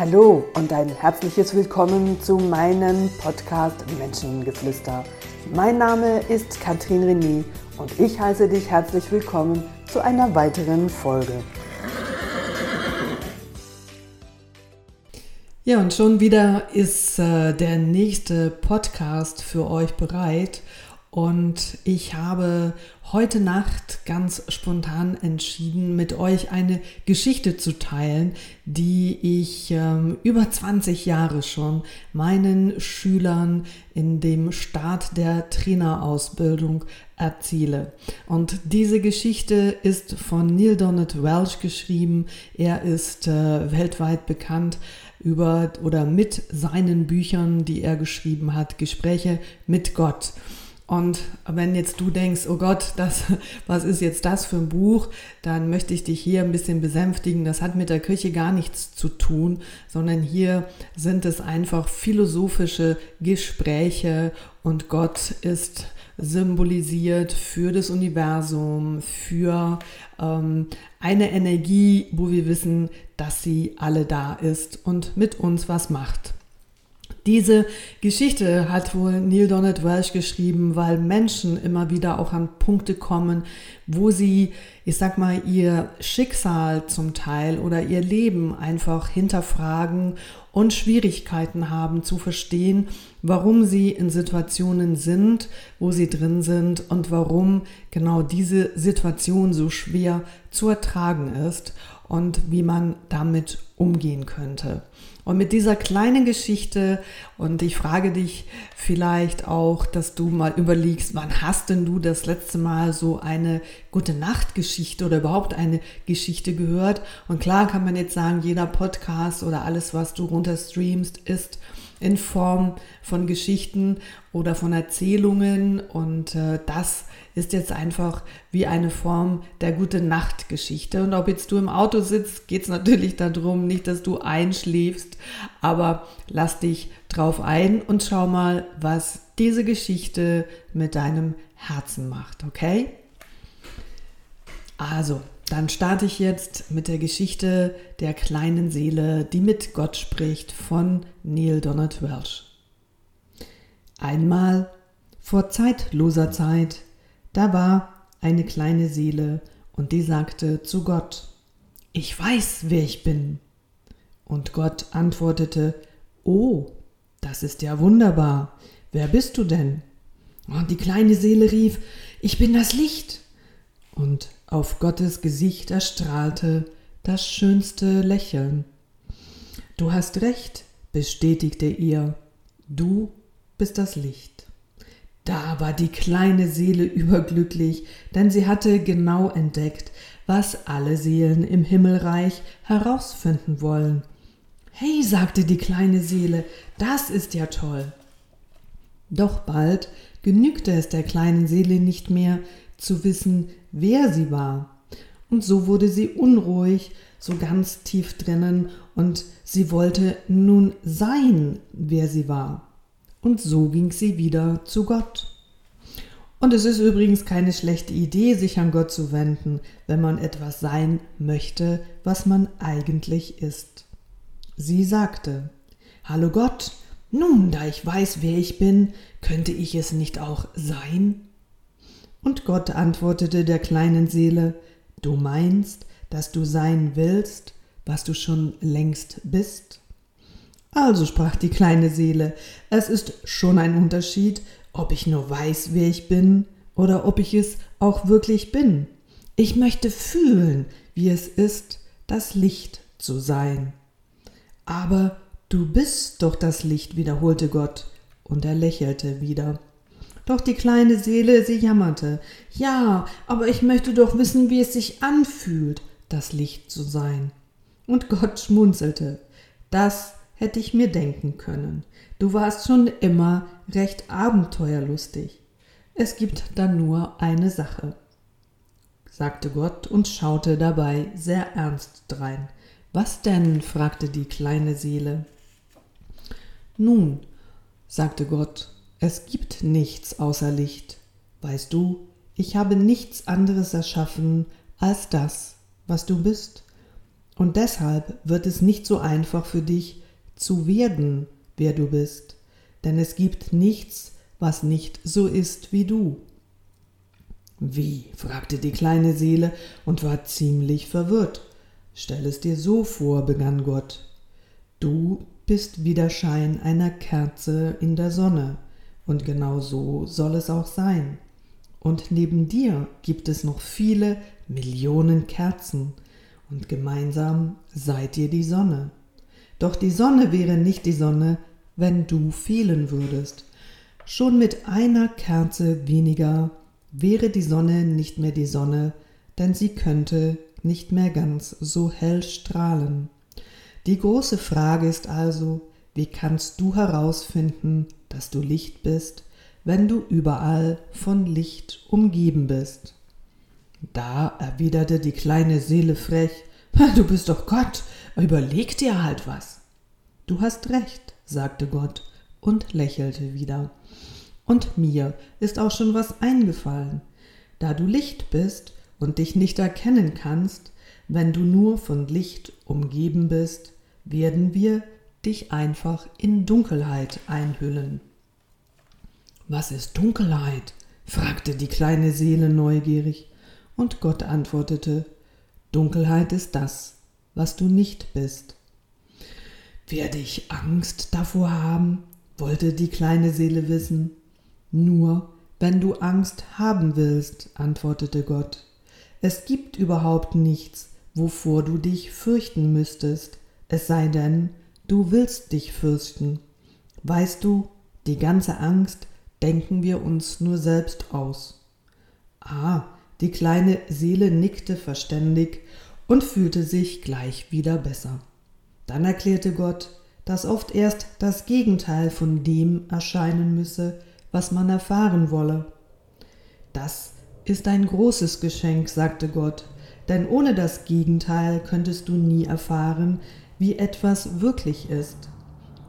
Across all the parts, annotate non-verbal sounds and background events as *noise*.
Hallo und ein herzliches Willkommen zu meinem Podcast Menschengeflüster. Mein Name ist Katrin René und ich heiße dich herzlich willkommen zu einer weiteren Folge. Ja, und schon wieder ist äh, der nächste Podcast für euch bereit. Und ich habe heute Nacht ganz spontan entschieden, mit euch eine Geschichte zu teilen, die ich ähm, über 20 Jahre schon meinen Schülern in dem Start der Trainerausbildung erzähle. Und diese Geschichte ist von Neil Donald Welch geschrieben. Er ist äh, weltweit bekannt über oder mit seinen Büchern, die er geschrieben hat, Gespräche mit Gott. Und wenn jetzt du denkst, oh Gott, das, *laughs* was ist jetzt das für ein Buch, dann möchte ich dich hier ein bisschen besänftigen. Das hat mit der Kirche gar nichts zu tun, sondern hier sind es einfach philosophische Gespräche und Gott ist symbolisiert für das Universum, für ähm, eine Energie, wo wir wissen, dass sie alle da ist und mit uns was macht. Diese Geschichte hat wohl Neil Donald Welsh geschrieben, weil Menschen immer wieder auch an Punkte kommen, wo sie, ich sag mal, ihr Schicksal zum Teil oder ihr Leben einfach hinterfragen und Schwierigkeiten haben zu verstehen, warum sie in Situationen sind, wo sie drin sind und warum genau diese Situation so schwer zu ertragen ist und wie man damit umgehen könnte. Und mit dieser kleinen Geschichte, und ich frage dich vielleicht auch, dass du mal überlegst, wann hast denn du das letzte Mal so eine gute Nachtgeschichte oder überhaupt eine Geschichte gehört? Und klar kann man jetzt sagen, jeder Podcast oder alles, was du runterstreamst, ist in Form von Geschichten oder von Erzählungen und äh, das ist jetzt einfach wie eine Form der gute Nachtgeschichte. Und ob jetzt du im Auto sitzt, geht es natürlich darum, nicht, dass du einschläfst, aber lass dich drauf ein und schau mal, was diese Geschichte mit deinem Herzen macht, okay? Also, dann starte ich jetzt mit der Geschichte der kleinen Seele, die mit Gott spricht, von Neil Donald Welsh. Einmal vor zeitloser Zeit da war eine kleine Seele, und die sagte zu Gott, Ich weiß, wer ich bin. Und Gott antwortete, Oh, das ist ja wunderbar. Wer bist du denn? Und die kleine Seele rief, Ich bin das Licht. Und auf Gottes Gesicht erstrahlte das schönste Lächeln. Du hast recht, bestätigte ihr, du bist das Licht. Da war die kleine Seele überglücklich, denn sie hatte genau entdeckt, was alle Seelen im Himmelreich herausfinden wollen. Hey, sagte die kleine Seele, das ist ja toll. Doch bald genügte es der kleinen Seele nicht mehr zu wissen, wer sie war. Und so wurde sie unruhig, so ganz tief drinnen, und sie wollte nun sein, wer sie war. Und so ging sie wieder zu Gott. Und es ist übrigens keine schlechte Idee, sich an Gott zu wenden, wenn man etwas sein möchte, was man eigentlich ist. Sie sagte, Hallo Gott, nun, da ich weiß, wer ich bin, könnte ich es nicht auch sein? Und Gott antwortete der kleinen Seele, Du meinst, dass du sein willst, was du schon längst bist? Also sprach die kleine Seele, es ist schon ein Unterschied, ob ich nur weiß, wer ich bin, oder ob ich es auch wirklich bin. Ich möchte fühlen, wie es ist, das Licht zu sein. Aber du bist doch das Licht, wiederholte Gott, und er lächelte wieder. Doch die kleine Seele, sie jammerte. Ja, aber ich möchte doch wissen, wie es sich anfühlt, das Licht zu sein. Und Gott schmunzelte. Das hätte ich mir denken können. Du warst schon immer recht abenteuerlustig. Es gibt da nur eine Sache, sagte Gott und schaute dabei sehr ernst drein. Was denn? fragte die kleine Seele. Nun, sagte Gott, es gibt nichts außer Licht. Weißt du, ich habe nichts anderes erschaffen als das, was du bist. Und deshalb wird es nicht so einfach für dich zu werden, wer du bist, denn es gibt nichts, was nicht so ist wie du. Wie? fragte die kleine Seele und war ziemlich verwirrt. Stell es dir so vor, begann Gott. Du bist wie der Schein einer Kerze in der Sonne, und genau so soll es auch sein. Und neben dir gibt es noch viele Millionen Kerzen, und gemeinsam seid ihr die Sonne. Doch die Sonne wäre nicht die Sonne, wenn du fehlen würdest. Schon mit einer Kerze weniger wäre die Sonne nicht mehr die Sonne, denn sie könnte nicht mehr ganz so hell strahlen. Die große Frage ist also, wie kannst du herausfinden, dass du Licht bist, wenn du überall von Licht umgeben bist? Da erwiderte die kleine Seele frech, du bist doch Gott, überleg dir halt was. Du hast recht, sagte Gott und lächelte wieder. Und mir ist auch schon was eingefallen. Da du Licht bist und dich nicht erkennen kannst, wenn du nur von Licht umgeben bist, werden wir dich einfach in Dunkelheit einhüllen. Was ist Dunkelheit? fragte die kleine Seele neugierig, und Gott antwortete Dunkelheit ist das, was du nicht bist. Werde ich Angst davor haben? wollte die kleine Seele wissen. Nur wenn du Angst haben willst, antwortete Gott. Es gibt überhaupt nichts, wovor du dich fürchten müsstest, es sei denn, du willst dich fürchten. Weißt du, die ganze Angst denken wir uns nur selbst aus. Ah, die kleine Seele nickte verständig und fühlte sich gleich wieder besser. Dann erklärte Gott, dass oft erst das Gegenteil von dem erscheinen müsse, was man erfahren wolle. Das ist ein großes Geschenk, sagte Gott, denn ohne das Gegenteil könntest du nie erfahren, wie etwas wirklich ist.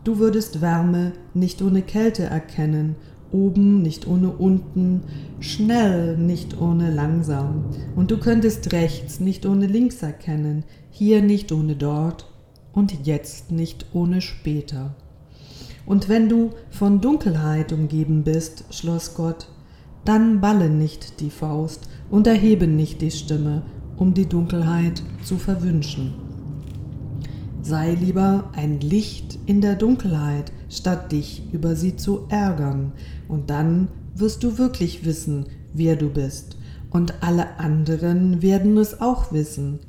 Du würdest Wärme nicht ohne Kälte erkennen, oben nicht ohne unten, schnell nicht ohne langsam, und du könntest rechts nicht ohne links erkennen, hier nicht ohne dort und jetzt nicht ohne später. Und wenn du von Dunkelheit umgeben bist, schloss Gott, dann balle nicht die Faust und erhebe nicht die Stimme, um die Dunkelheit zu verwünschen. Sei lieber ein Licht in der Dunkelheit, statt dich über sie zu ärgern, und dann wirst du wirklich wissen, wer du bist, und alle anderen werden es auch wissen.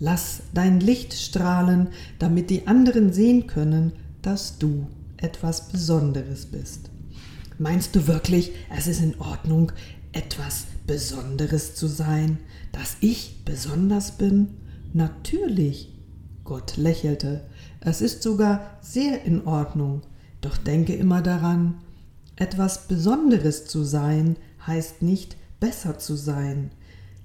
Lass dein Licht strahlen, damit die anderen sehen können, dass du etwas Besonderes bist. Meinst du wirklich, es ist in Ordnung, etwas Besonderes zu sein, dass ich besonders bin? Natürlich. Gott lächelte. Es ist sogar sehr in Ordnung. Doch denke immer daran, etwas Besonderes zu sein heißt nicht besser zu sein.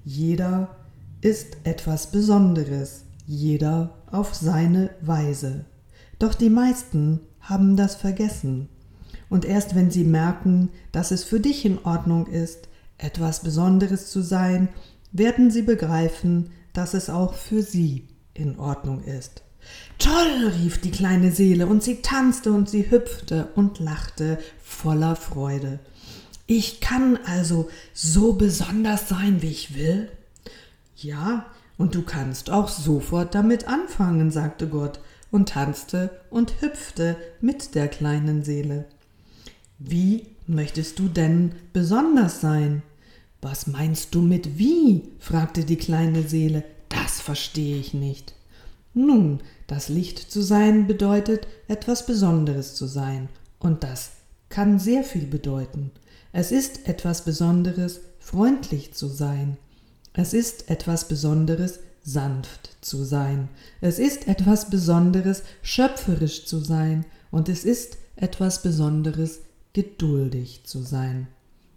Jeder ist etwas Besonderes, jeder auf seine Weise. Doch die meisten haben das vergessen. Und erst wenn sie merken, dass es für dich in Ordnung ist, etwas Besonderes zu sein, werden sie begreifen, dass es auch für sie in Ordnung ist. Toll, rief die kleine Seele, und sie tanzte und sie hüpfte und lachte voller Freude. Ich kann also so besonders sein, wie ich will? Ja, und du kannst auch sofort damit anfangen, sagte Gott und tanzte und hüpfte mit der kleinen Seele. Wie möchtest du denn besonders sein? Was meinst du mit wie? fragte die kleine Seele. Das verstehe ich nicht. Nun, das Licht zu sein bedeutet, etwas Besonderes zu sein, und das kann sehr viel bedeuten. Es ist etwas Besonderes, freundlich zu sein. Es ist etwas Besonderes, sanft zu sein. Es ist etwas Besonderes, schöpferisch zu sein. Und es ist etwas Besonderes, geduldig zu sein.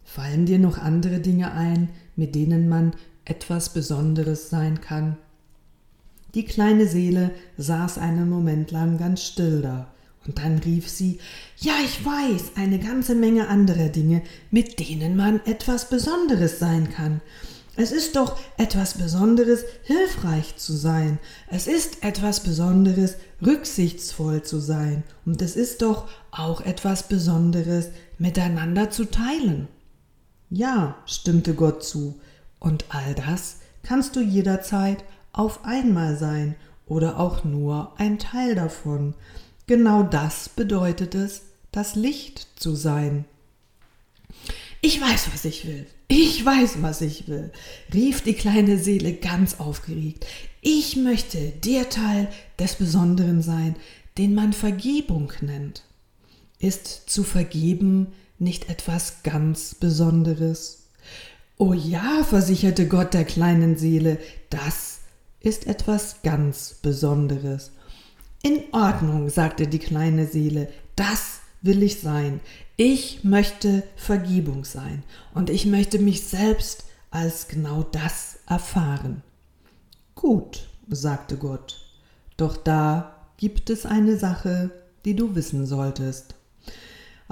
Fallen dir noch andere Dinge ein, mit denen man etwas Besonderes sein kann? Die kleine Seele saß einen Moment lang ganz still da, und dann rief sie Ja, ich weiß eine ganze Menge anderer Dinge, mit denen man etwas Besonderes sein kann. Es ist doch etwas Besonderes, hilfreich zu sein. Es ist etwas Besonderes, rücksichtsvoll zu sein. Und es ist doch auch etwas Besonderes, miteinander zu teilen. Ja, stimmte Gott zu. Und all das kannst du jederzeit auf einmal sein oder auch nur ein Teil davon. Genau das bedeutet es, das Licht zu sein. Ich weiß, was ich will. Ich weiß, was ich will, rief die kleine Seele ganz aufgeregt. Ich möchte der Teil des Besonderen sein, den man Vergebung nennt. Ist zu vergeben nicht etwas ganz Besonderes? Oh ja, versicherte Gott der kleinen Seele, das ist etwas ganz Besonderes. In Ordnung, sagte die kleine Seele, das will ich sein. Ich möchte Vergebung sein und ich möchte mich selbst als genau das erfahren. Gut, sagte Gott, doch da gibt es eine Sache, die du wissen solltest.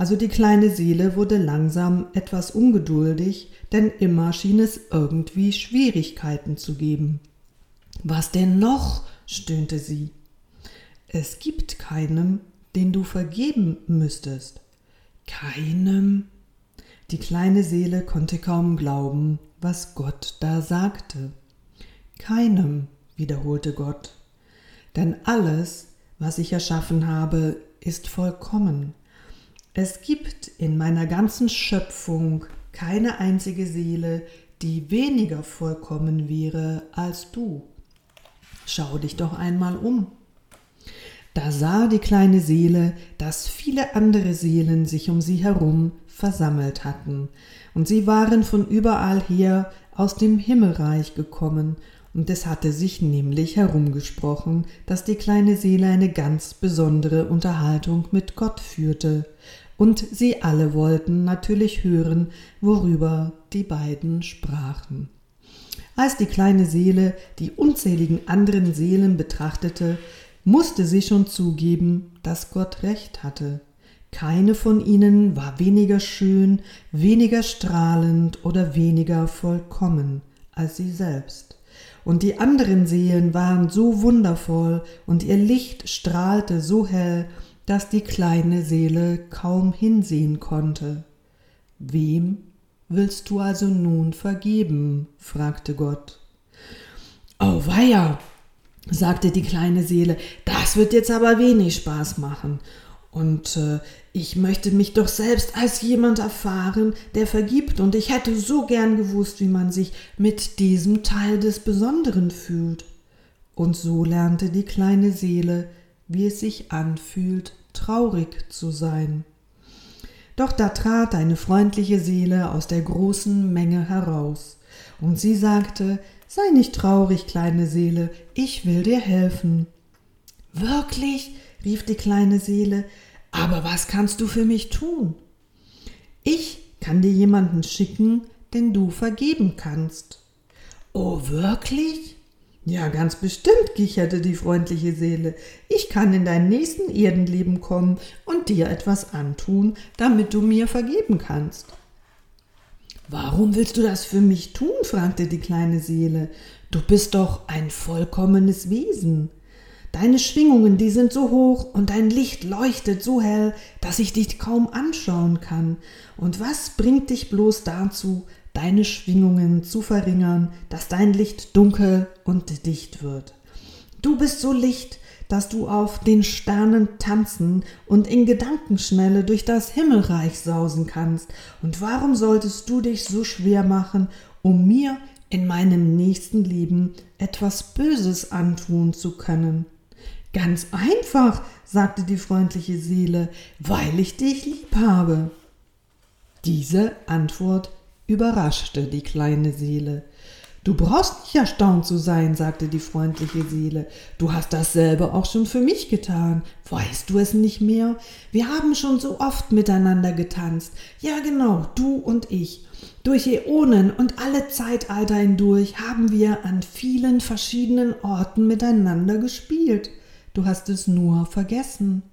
Also die kleine Seele wurde langsam etwas ungeduldig, denn immer schien es irgendwie Schwierigkeiten zu geben. Was denn noch? stöhnte sie. Es gibt keinem, den du vergeben müsstest. Keinem? Die kleine Seele konnte kaum glauben, was Gott da sagte. Keinem, wiederholte Gott, denn alles, was ich erschaffen habe, ist vollkommen. Es gibt in meiner ganzen Schöpfung keine einzige Seele, die weniger vollkommen wäre als du. Schau dich doch einmal um. Da sah die kleine Seele, dass viele andere Seelen sich um sie herum versammelt hatten, und sie waren von überall her aus dem Himmelreich gekommen, und es hatte sich nämlich herumgesprochen, dass die kleine Seele eine ganz besondere Unterhaltung mit Gott führte, und sie alle wollten natürlich hören, worüber die beiden sprachen. Als die kleine Seele die unzähligen anderen Seelen betrachtete, musste sie schon zugeben, dass Gott recht hatte. Keine von ihnen war weniger schön, weniger strahlend oder weniger vollkommen als sie selbst. Und die anderen Seelen waren so wundervoll und ihr Licht strahlte so hell, dass die kleine Seele kaum hinsehen konnte. Wem willst du also nun vergeben? fragte Gott. Auweia, sagte die kleine Seele, das wird jetzt aber wenig Spaß machen. Und äh, ich möchte mich doch selbst als jemand erfahren, der vergibt, und ich hätte so gern gewusst, wie man sich mit diesem Teil des Besonderen fühlt. Und so lernte die kleine Seele, wie es sich anfühlt, traurig zu sein. Doch da trat eine freundliche Seele aus der großen Menge heraus, und sie sagte, Sei nicht traurig, kleine Seele, ich will dir helfen. Wirklich? Rief die kleine Seele, aber was kannst du für mich tun? Ich kann dir jemanden schicken, den du vergeben kannst. Oh, wirklich? Ja, ganz bestimmt, kicherte die freundliche Seele. Ich kann in dein nächsten Erdenleben kommen und dir etwas antun, damit du mir vergeben kannst. Warum willst du das für mich tun? fragte die kleine Seele. Du bist doch ein vollkommenes Wesen. Deine Schwingungen, die sind so hoch und dein Licht leuchtet so hell, dass ich dich kaum anschauen kann. Und was bringt dich bloß dazu, deine Schwingungen zu verringern, dass dein Licht dunkel und dicht wird? Du bist so Licht, dass du auf den Sternen tanzen und in Gedankenschnelle durch das Himmelreich sausen kannst. Und warum solltest du dich so schwer machen, um mir in meinem nächsten Leben etwas Böses antun zu können? Ganz einfach, sagte die freundliche Seele, weil ich dich lieb habe. Diese Antwort überraschte die kleine Seele. Du brauchst nicht erstaunt zu sein, sagte die freundliche Seele. Du hast dasselbe auch schon für mich getan. Weißt du es nicht mehr? Wir haben schon so oft miteinander getanzt. Ja, genau, du und ich. Durch Äonen und alle Zeitalter hindurch haben wir an vielen verschiedenen Orten miteinander gespielt. Du hast es nur vergessen.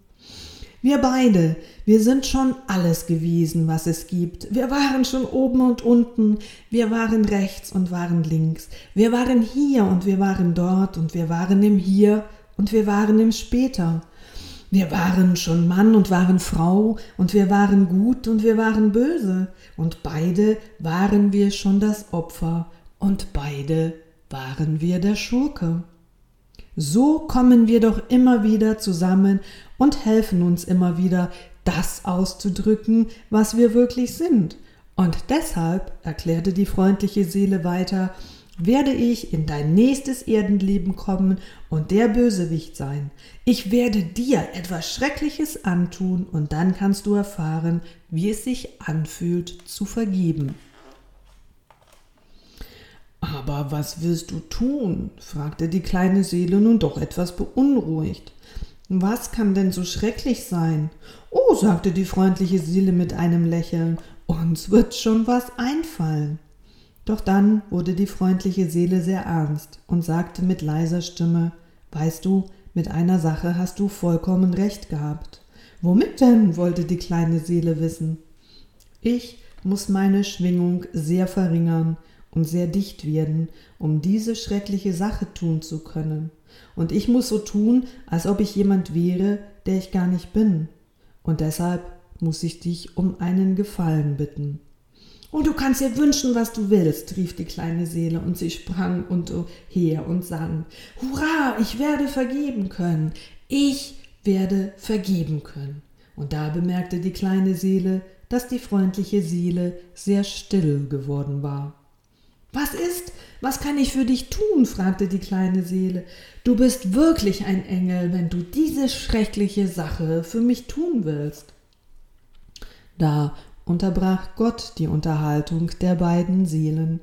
Wir beide, wir sind schon alles gewesen, was es gibt. Wir waren schon oben und unten, wir waren rechts und waren links. Wir waren hier und wir waren dort und wir waren im Hier und wir waren im Später. Wir waren schon Mann und waren Frau und wir waren gut und wir waren böse und beide waren wir schon das Opfer und beide waren wir der Schurke. So kommen wir doch immer wieder zusammen und helfen uns immer wieder, das auszudrücken, was wir wirklich sind. Und deshalb, erklärte die freundliche Seele weiter, werde ich in dein nächstes Erdenleben kommen und der Bösewicht sein. Ich werde dir etwas Schreckliches antun und dann kannst du erfahren, wie es sich anfühlt zu vergeben. Aber was willst du tun? fragte die kleine Seele nun doch etwas beunruhigt. Was kann denn so schrecklich sein? Oh, sagte die freundliche Seele mit einem Lächeln, uns wird schon was einfallen. Doch dann wurde die freundliche Seele sehr ernst und sagte mit leiser Stimme Weißt du, mit einer Sache hast du vollkommen recht gehabt. Womit denn? wollte die kleine Seele wissen. Ich muss meine Schwingung sehr verringern, und sehr dicht werden, um diese schreckliche Sache tun zu können. Und ich muss so tun, als ob ich jemand wäre, der ich gar nicht bin. Und deshalb muss ich dich um einen Gefallen bitten. Oh, du kannst dir wünschen, was du willst, rief die kleine Seele, und sie sprang und her und sang Hurra, ich werde vergeben können. Ich werde vergeben können. Und da bemerkte die kleine Seele, dass die freundliche Seele sehr still geworden war. Was ist? Was kann ich für dich tun? fragte die kleine Seele. Du bist wirklich ein Engel, wenn du diese schreckliche Sache für mich tun willst. Da unterbrach Gott die Unterhaltung der beiden Seelen.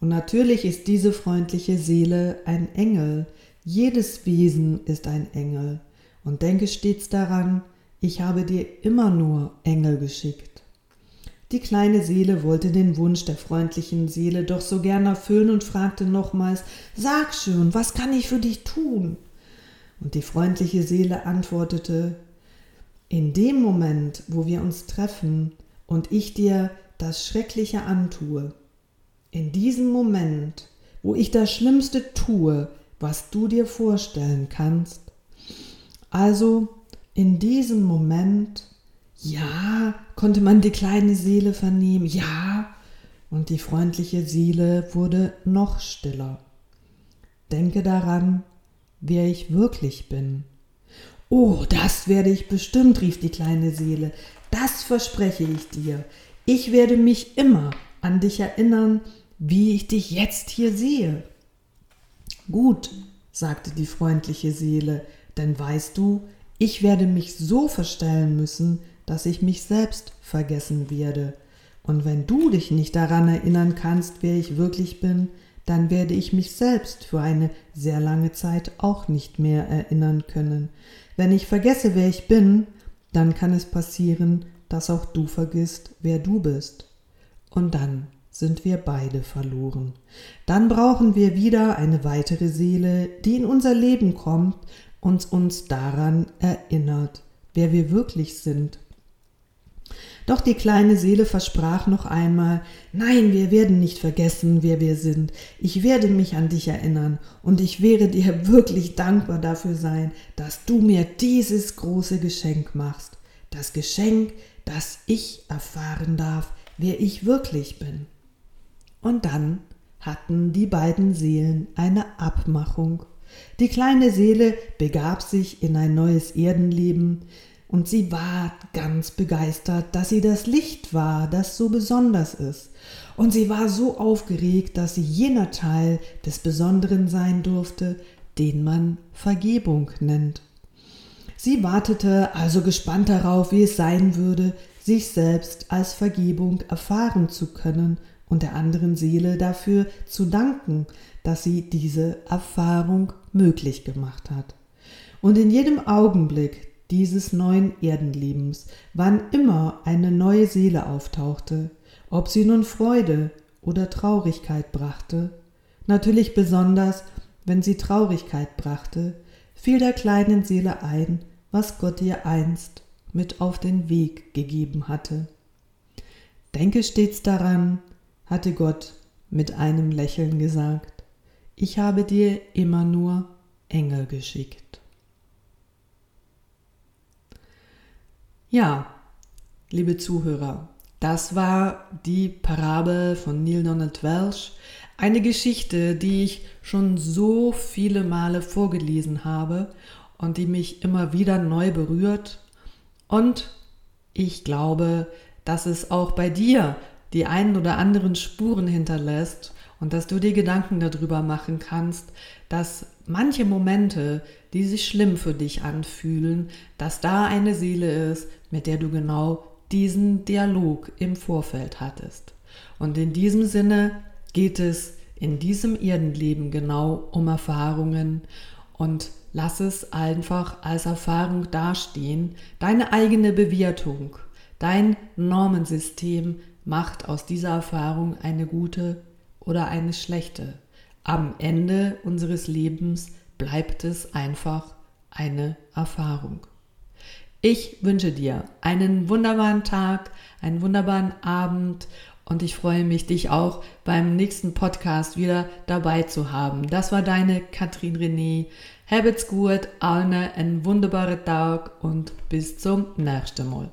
Und natürlich ist diese freundliche Seele ein Engel. Jedes Wesen ist ein Engel. Und denke stets daran, ich habe dir immer nur Engel geschickt. Die kleine Seele wollte den Wunsch der freundlichen Seele doch so gern erfüllen und fragte nochmals Sag schon, was kann ich für dich tun? Und die freundliche Seele antwortete In dem Moment, wo wir uns treffen und ich dir das Schreckliche antue, in diesem Moment, wo ich das Schlimmste tue, was du dir vorstellen kannst, also in diesem Moment ja, konnte man die kleine Seele vernehmen. Ja, und die freundliche Seele wurde noch stiller. Denke daran, wer ich wirklich bin. Oh, das werde ich bestimmt, rief die kleine Seele. Das verspreche ich dir. Ich werde mich immer an dich erinnern, wie ich dich jetzt hier sehe. Gut, sagte die freundliche Seele, denn weißt du, ich werde mich so verstellen müssen, dass ich mich selbst vergessen werde. Und wenn du dich nicht daran erinnern kannst, wer ich wirklich bin, dann werde ich mich selbst für eine sehr lange Zeit auch nicht mehr erinnern können. Wenn ich vergesse, wer ich bin, dann kann es passieren, dass auch du vergisst, wer du bist. Und dann sind wir beide verloren. Dann brauchen wir wieder eine weitere Seele, die in unser Leben kommt und uns daran erinnert, wer wir wirklich sind doch die kleine Seele versprach noch einmal Nein, wir werden nicht vergessen, wer wir sind. Ich werde mich an dich erinnern, und ich werde dir wirklich dankbar dafür sein, dass du mir dieses große Geschenk machst. Das Geschenk, dass ich erfahren darf, wer ich wirklich bin. Und dann hatten die beiden Seelen eine Abmachung. Die kleine Seele begab sich in ein neues Erdenleben, und sie war ganz begeistert, dass sie das Licht war, das so besonders ist. Und sie war so aufgeregt, dass sie jener Teil des Besonderen sein durfte, den man Vergebung nennt. Sie wartete also gespannt darauf, wie es sein würde, sich selbst als Vergebung erfahren zu können und der anderen Seele dafür zu danken, dass sie diese Erfahrung möglich gemacht hat. Und in jedem Augenblick, dieses neuen Erdenlebens, wann immer eine neue Seele auftauchte, ob sie nun Freude oder Traurigkeit brachte, natürlich besonders, wenn sie Traurigkeit brachte, fiel der kleinen Seele ein, was Gott ihr einst mit auf den Weg gegeben hatte. Denke stets daran, hatte Gott mit einem Lächeln gesagt, ich habe dir immer nur Engel geschickt. Ja, liebe Zuhörer, das war die Parabel von Neil Donald Welsh, eine Geschichte, die ich schon so viele Male vorgelesen habe und die mich immer wieder neu berührt. Und ich glaube, dass es auch bei dir die einen oder anderen Spuren hinterlässt und dass du dir Gedanken darüber machen kannst, dass manche Momente, die sich schlimm für dich anfühlen, dass da eine Seele ist, mit der du genau diesen Dialog im Vorfeld hattest. Und in diesem Sinne geht es in diesem Erdenleben genau um Erfahrungen und lass es einfach als Erfahrung dastehen. Deine eigene Bewertung, dein Normensystem macht aus dieser Erfahrung eine gute oder eine schlechte. Am Ende unseres Lebens bleibt es einfach eine Erfahrung. Ich wünsche dir einen wunderbaren Tag, einen wunderbaren Abend und ich freue mich, dich auch beim nächsten Podcast wieder dabei zu haben. Das war deine Katrin René. Habt's gut, allen einen wunderbaren Tag und bis zum nächsten Mal.